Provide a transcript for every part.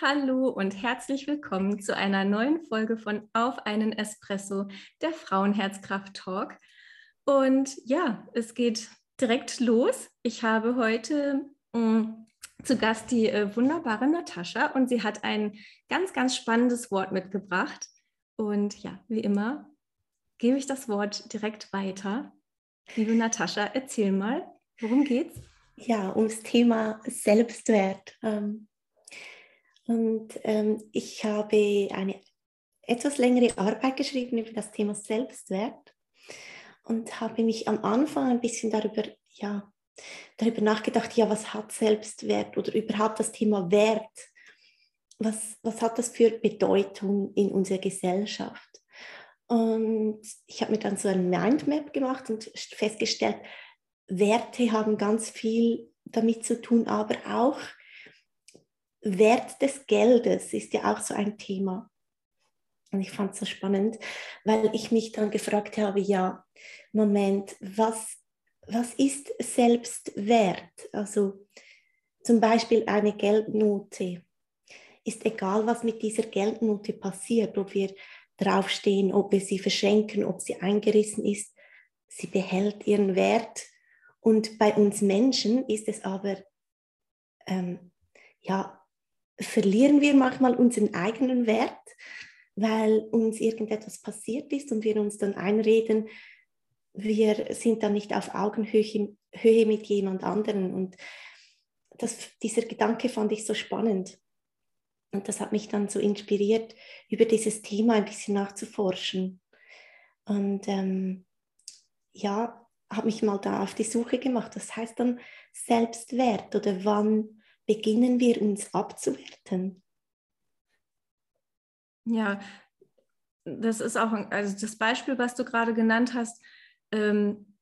Hallo und herzlich willkommen zu einer neuen Folge von Auf einen Espresso, der Frauenherzkraft Talk. Und ja, es geht direkt los. Ich habe heute mh, mm, zu Gast die äh, wunderbare Natascha und sie hat ein ganz, ganz spannendes Wort mitgebracht. Und ja, wie immer gebe ich das Wort direkt weiter. Liebe Natascha, erzähl mal, worum geht's? Ja, ums Thema Selbstwert. Ähm, und ähm, ich habe eine etwas längere Arbeit geschrieben über das Thema Selbstwert und habe mich am Anfang ein bisschen darüber, ja, darüber nachgedacht, ja, was hat Selbstwert oder überhaupt das Thema Wert? Was, was hat das für Bedeutung in unserer Gesellschaft? Und ich habe mir dann so ein Mindmap gemacht und festgestellt, Werte haben ganz viel damit zu tun, aber auch Wert des Geldes ist ja auch so ein Thema. Und ich fand es so spannend, weil ich mich dann gefragt habe, ja, Moment, was, was ist Selbstwert? Also zum Beispiel eine Geldnote. Ist egal, was mit dieser Geldnote passiert, ob wir draufstehen, ob wir sie verschenken, ob sie eingerissen ist, sie behält ihren Wert. Und bei uns Menschen ist es aber ähm, ja verlieren wir manchmal unseren eigenen Wert, weil uns irgendetwas passiert ist und wir uns dann einreden, wir sind dann nicht auf Augenhöhe Höhe mit jemand anderen. Und das, dieser Gedanke fand ich so spannend. Und das hat mich dann so inspiriert, über dieses Thema ein bisschen nachzuforschen. Und ähm, ja, habe mich mal da auf die Suche gemacht. Das heißt dann Selbstwert oder wann beginnen wir uns abzuwerten. Ja, das ist auch, also das Beispiel, was du gerade genannt hast, ähm,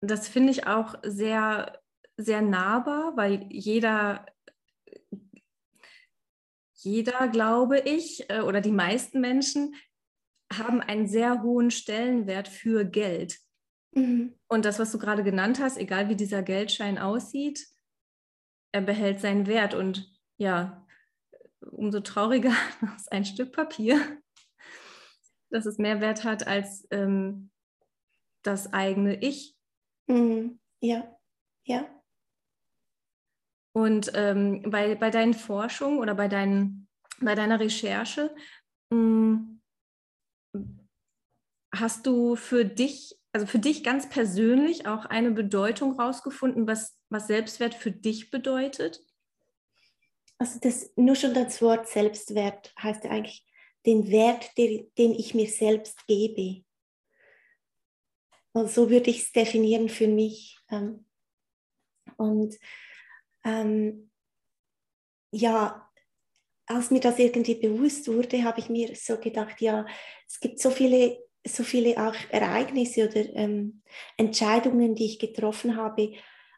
das finde ich auch sehr, sehr nahbar, weil jeder, jeder, glaube ich, äh, oder die meisten Menschen haben einen sehr hohen Stellenwert für Geld. Mhm. Und das, was du gerade genannt hast, egal wie dieser Geldschein aussieht, er behält seinen Wert und ja, umso trauriger ist ein Stück Papier, dass es mehr Wert hat als ähm, das eigene Ich. Mhm. Ja, ja. Und ähm, bei, bei deinen Forschungen oder bei, deinen, bei deiner Recherche mh, hm, hast du für dich also für dich ganz persönlich auch eine Bedeutung rausgefunden, was, was Selbstwert für dich bedeutet? Also das, nur schon das Wort Selbstwert heißt ja eigentlich den Wert, den, den ich mir selbst gebe. Und so würde ich es definieren für mich. Ähm, und ähm, ja, als mir das irgendwie bewusst wurde, habe ich mir so gedacht, ja, es gibt so viele so viele auch Ereignisse oder ähm, Entscheidungen, die ich getroffen habe,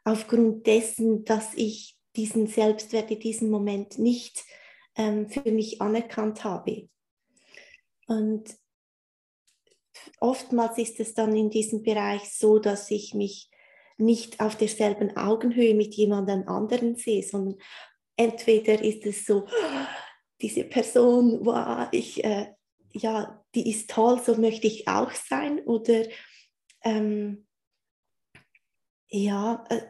aufgrund dessen, dass ich diesen Selbstwert in diesem Moment nicht ähm, für mich anerkannt habe. Und oftmals ist es dann in diesem Bereich so, dass ich mich nicht auf derselben Augenhöhe mit jemandem anderen sehe, sondern entweder ist es so, diese Person, wow, ich äh, ja, die ist toll, so möchte ich auch sein oder ähm, ja, äh,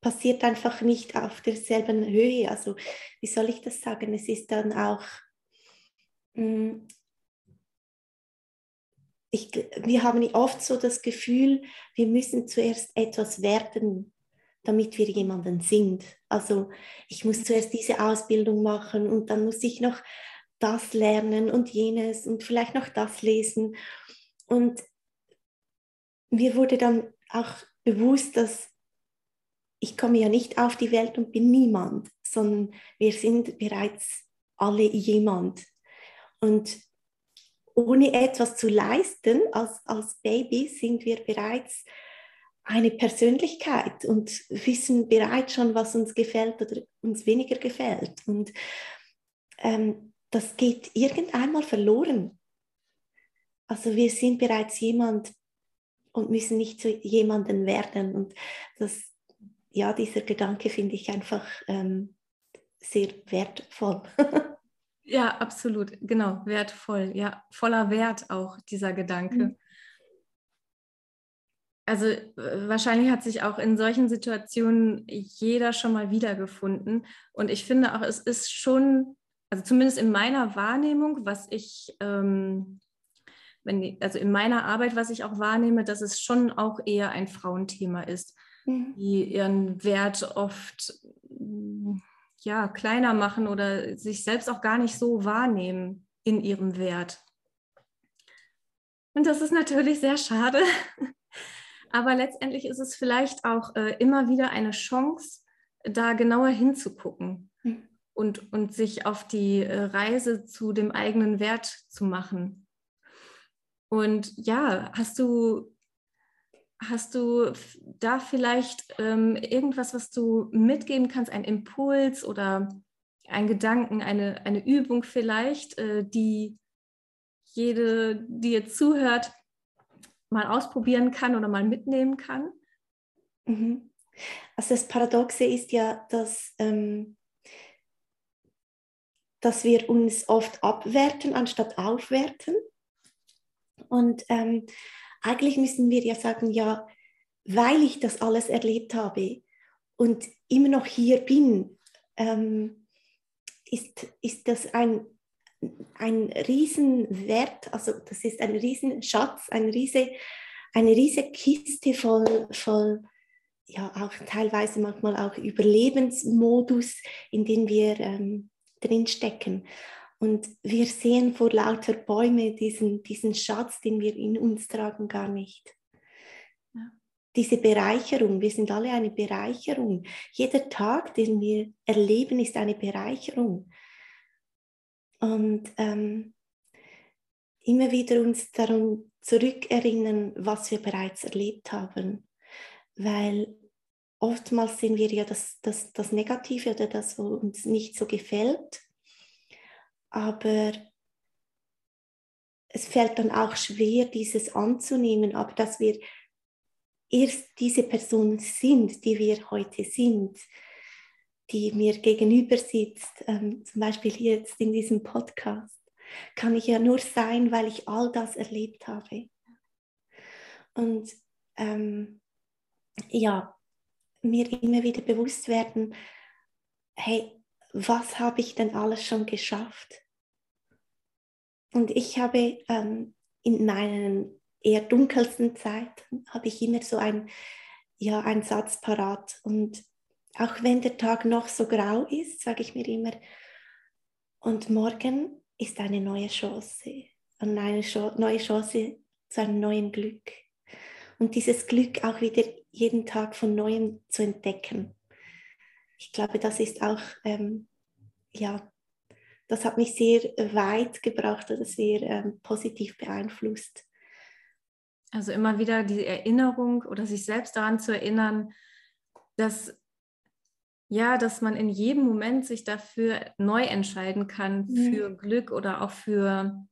passiert einfach nicht auf derselben Höhe. Also wie soll ich das sagen? Es ist dann auch, mh, hm, ich, wir haben oft so das Gefühl, wir müssen zuerst etwas werden, damit wir jemanden sind. Also ich muss zuerst diese Ausbildung machen und dann muss ich noch das lernen und jenes und vielleicht noch das lesen. Und mir wurde dann auch bewusst, dass ich komme ja nicht auf die Welt und bin niemand, sondern wir sind bereits alle jemand. Und ohne etwas zu leisten als, als Baby sind wir bereits eine Persönlichkeit und wissen bereits schon, was uns gefällt oder uns weniger gefällt. Und ähm, das geht irgendeinmal verloren. Also wir sind bereits jemand und müssen nicht zu jemandem werden. Und das, ja, dieser Gedanke finde ich einfach ähm, sehr wertvoll. ja, absolut, genau, wertvoll, ja, voller Wert auch dieser Gedanke. Mhm. Also wahrscheinlich hat sich auch in solchen Situationen jeder schon mal wiedergefunden. Und ich finde auch, es ist schon, also zumindest in meiner Wahrnehmung, was ich ähm, wenn die, also in meiner Arbeit, was ich auch wahrnehme, dass es schon auch eher ein Frauenthema ist, mhm. die ihren Wert oft ja, kleiner machen oder sich selbst auch gar nicht so wahrnehmen in ihrem Wert. Und das ist natürlich sehr schade. Aber letztendlich ist es vielleicht auch äh, immer wieder eine Chance, da genauer hinzugucken mhm. Und, und sich auf die äh, Reise zu dem eigenen Wert zu machen. Und ja, hast du, hast du da vielleicht ähm, irgendwas, was du mitgeben kannst, ein Impuls oder ein Gedanken, eine, eine Übung vielleicht, äh, die jede, die jetzt zuhört, mal ausprobieren kann oder mal mitnehmen kann? Mhm. Also das Paradoxe ist ja, dass, ähm, dass wir uns oft abwerten anstatt aufwerten. Und ähm, eigentlich müssen wir ja sagen, ja, weil ich das alles erlebt habe und immer noch hier bin, ähm, ist, ist das ein, ein Riesenwert, also das ist ein Riesenschatz, ein riese, eine riesige Kiste voll, voll, ja auch teilweise manchmal auch Überlebensmodus, in dem wir ähm, drinstecken. Und wir sehen vor lauter Bäume diesen, diesen Schatz, den wir in uns tragen, gar nicht. Ja. Diese Bereicherung, wir sind alle eine Bereicherung. Jeder Tag, den wir erleben, ist eine Bereicherung. Und ähm, immer wieder uns daran zurückerinnern, was wir bereits erlebt haben. Weil oftmals sehen wir ja das, das, das Negative oder das, was uns nicht so gefällt aber es fällt dann auch schwer, dieses anzunehmen, aber dass wir erst diese Person sind, die wir heute sind, die mir gegenüber sitzt, ähm, zum Beispiel jetzt in diesem Podcast, kann ich ja nur sein, weil ich all das erlebt habe. Und ähm, ja, mir immer wieder bewusst werden, hey, was habe ich denn alles schon geschafft? Und ich habe ähm, in meinen eher dunkelsten Zeiten, habe ich immer so ein, ja, einen Satz parat. Und auch wenn der Tag noch so grau ist, sage ich mir immer, und morgen ist eine neue Chance eine neue Chance zu einem neuen Glück. Und dieses Glück auch wieder jeden Tag von neuem zu entdecken. Ich glaube, das ist auch ähm, ja, das hat mich sehr weit gebracht oder sehr ähm, positiv beeinflusst. Also immer wieder die Erinnerung oder sich selbst daran zu erinnern, dass ja, dass man in jedem Moment sich dafür neu entscheiden kann mhm. für Glück oder auch für,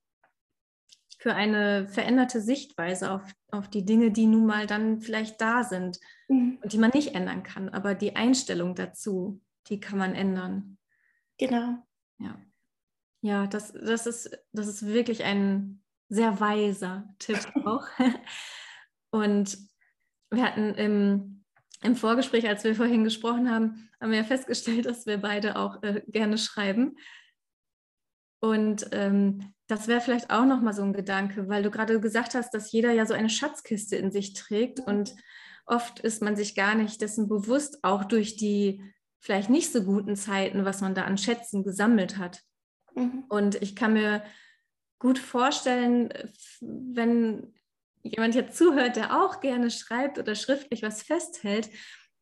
für eine veränderte Sichtweise auf, auf die Dinge, die nun mal dann vielleicht da sind mhm. und die man nicht ändern kann. Aber die Einstellung dazu, die kann man ändern. Genau. Ja. Ja, das, das, ist, das ist wirklich ein sehr weiser Tipp auch. Und wir hatten im, im Vorgespräch, als wir vorhin gesprochen haben, haben wir festgestellt, dass wir beide auch äh, gerne schreiben. Und ähm, das wäre vielleicht auch nochmal so ein Gedanke, weil du gerade gesagt hast, dass jeder ja so eine Schatzkiste in sich trägt und oft ist man sich gar nicht dessen bewusst, auch durch die vielleicht nicht so guten Zeiten, was man da an Schätzen gesammelt hat. Mhm. Und ich kann mir gut vorstellen, wenn jemand jetzt zuhört, der auch gerne schreibt oder schriftlich was festhält,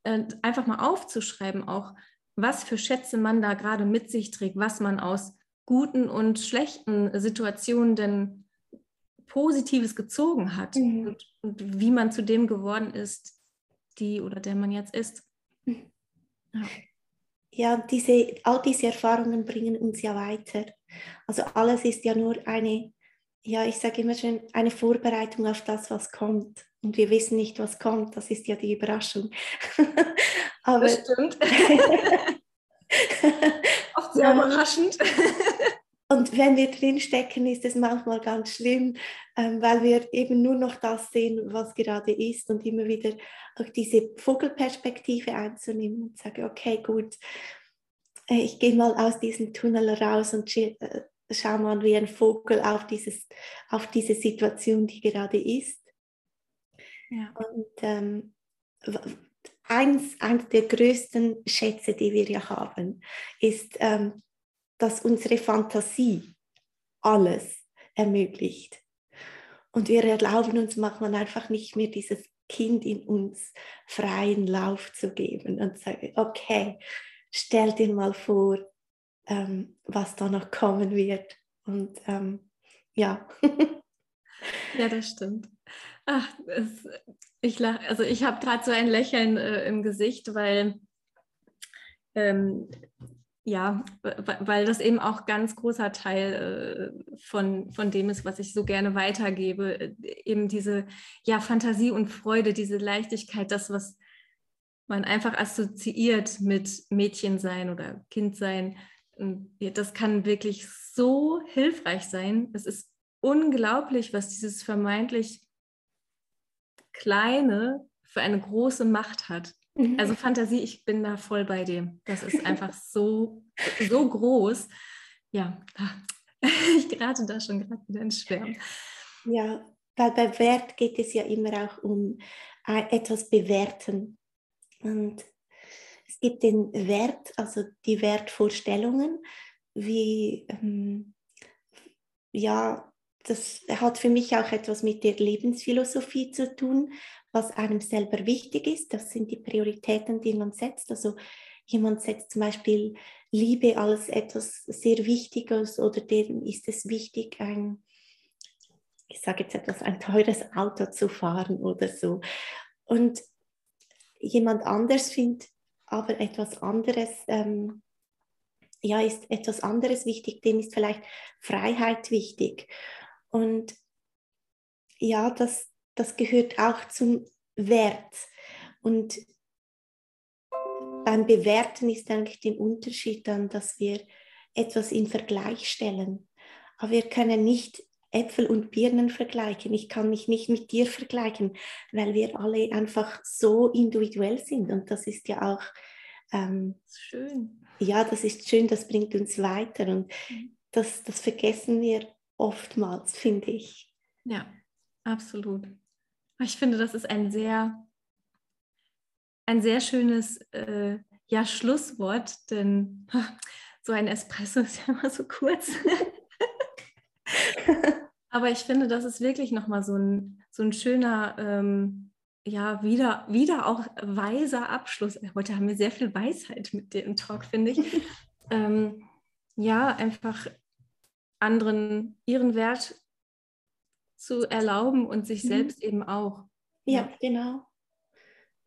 äh, einfach mal aufzuschreiben, auch was für Schätze man da gerade mit sich trägt, was man aus guten und schlechten Situationen denn Positives gezogen hat mhm. und, und, wie man zu dem geworden ist, die oder der man jetzt ist. Mhm. Ja ja, diese, all diese Erfahrungen bringen uns ja weiter. Also alles ist ja nur eine, ja, ich sage immer schon, eine Vorbereitung auf das, was kommt. Und wir wissen nicht, was kommt. Das ist ja die Überraschung. Aber, das stimmt. Sehr überraschend. Und wenn wir drinstecken, ist es manchmal ganz schlimm, ähm, weil wir eben nur noch das sehen, was gerade ist und immer wieder auch diese Vogelperspektive einzunehmen und sagen, okay, gut, äh, ich gehe mal aus diesem Tunnel raus und äh, schau mal wie ein Vogel auf, dieses, auf diese Situation, die gerade ist. Ja. Und ähm, eins, eins der größten Schätze, die wir ja haben, ist, ähm, dass unsere Fantasie alles ermöglicht. Und wir erlauben uns manchmal einfach nicht mehr dieses Kind in uns freien Lauf zu geben und sagen, okay, stell dir mal vor, ähm, was da noch kommen wird. Und ähm, ja. ja, das stimmt. Ach, es, ich lach, also ich habe gerade so ein Lächeln äh, im Gesicht, weil ähm, ja, weil das eben auch ganz großer Teil äh, von, von dem ist, was ich so gerne weitergebe. Äh, eben diese ja, Fantasie und Freude, diese Leichtigkeit, das, was man einfach assoziiert mit Mädchensein oder Kindsein. Das kann wirklich so hilfreich sein. Es ist unglaublich, was dieses vermeintlich Kleine für eine große Macht hat. Mhm. Also Fantasie, ich bin da voll bei dir. Das ist einfach so, so groß. Ja, ich gerate da schon gerade wieder ins Schwärmen. Ja, weil bei Wert geht es ja immer auch um äh, etwas bewerten. Und es gibt den Wert, also die Wertvorstellungen, wie, ähm, ja, das hat für mich auch etwas mit der Lebensphilosophie zu tun, was einem selber wichtig ist. Das sind die Prioritäten, die man setzt. Also jemand setzt zum Beispiel Liebe als etwas sehr Wichtiges oder dem ist es wichtig, ein, ich sage jetzt etwas, ein teures Auto zu fahren oder so. Und jemand anders findet aber etwas anderes, ähm, ja, ist etwas anderes wichtig, dem ist vielleicht Freiheit wichtig. Und ja, das, das gehört auch zum Wert. Und beim Bewerten ist eigentlich der Unterschied dann, dass wir etwas in Vergleich stellen. Aber wir können nicht Äpfel und Birnen vergleichen. Ich kann mich nicht mit dir vergleichen, weil wir alle einfach so individuell sind. Und das ist ja auch ähm, schön. Ja, das ist schön, das bringt uns weiter. Und mhm. das, das vergessen wir oftmals, finde ich. Ja, absolut. Ich finde, das ist ein sehr, ein sehr schönes äh, ja, Schlusswort, denn so ein Espresso ist ja immer so kurz. Aber ich finde, das ist wirklich nochmal so ein, so ein schöner, ähm, ja, wieder, wieder auch weiser Abschluss. Heute haben wir sehr viel Weisheit mit dem Talk, finde ich. ähm, ja, einfach anderen ihren Wert zu erlauben und sich mhm. selbst eben auch. Ja, ja, genau.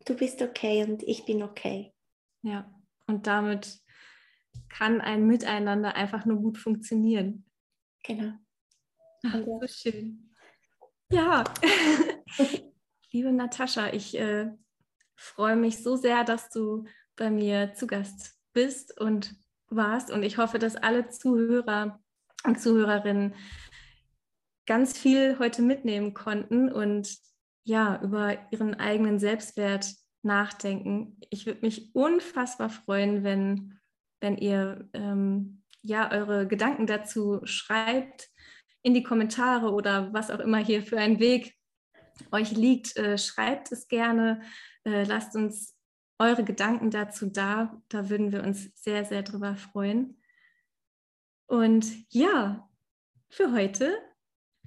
Du bist okay und ich bin okay. Ja, und damit kann ein Miteinander einfach nur gut funktionieren. Genau. Ach, so schön. Ja, liebe Natascha, ich äh, freue mich so sehr, dass du bei mir zu Gast bist und warst. Und ich hoffe, dass alle Zuhörer und Zuhörerinnen ganz viel heute mitnehmen konnten und ja, über ihren eigenen Selbstwert nachdenken. Ich würde mich unfassbar freuen, wenn, wenn ihr ähm, ja eure Gedanken dazu schreibt in die Kommentare oder was auch immer hier für ein Weg euch liegt. Äh, schreibt es gerne, äh, lasst uns eure Gedanken dazu da. Da würden wir uns sehr, sehr drüber freuen. Und ja, für heute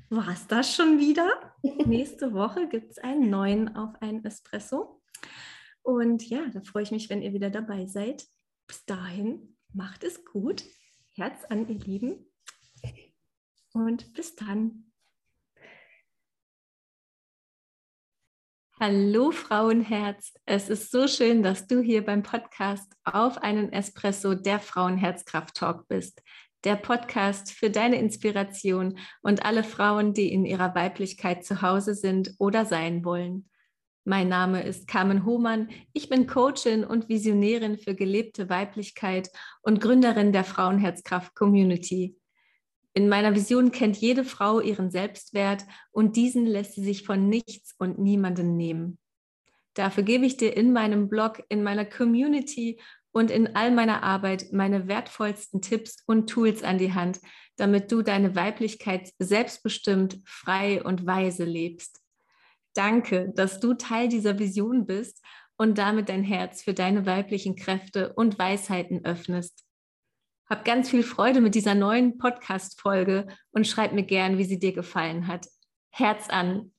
war es das schon wieder. Nächste Woche gibt es einen neuen auf ein Espresso. Und ja, da freue ich mich, wenn ihr wieder dabei seid. Bis dahin, macht es gut. Herz an, ihr Lieben. Und bis dann. Hallo Frauenherz, es ist so schön, dass du hier beim Podcast auf einen Espresso der Frauenherzkraft Talk bist der Podcast für deine Inspiration und alle Frauen, die in ihrer Weiblichkeit zu Hause sind oder sein wollen. Mein Name ist Carmen Hohmann. Ich bin Coachin und Visionärin für gelebte Weiblichkeit und Gründerin der Frauenherzkraft Community. In meiner Vision kennt jede Frau ihren Selbstwert und diesen lässt sie sich von nichts und niemandem nehmen. Dafür gebe ich dir in meinem Blog, in meiner Community und in all meiner Arbeit meine wertvollsten Tipps und Tools an die Hand, damit du deine Weiblichkeit selbstbestimmt, frei und weise lebst. Danke, dass du Teil dieser Vision bist und damit dein Herz für deine weiblichen Kräfte und Weisheiten öffnest. Hab ganz viel Freude mit dieser neuen Podcast-Folge und schreib mir gern, wie sie dir gefallen hat. Herz an,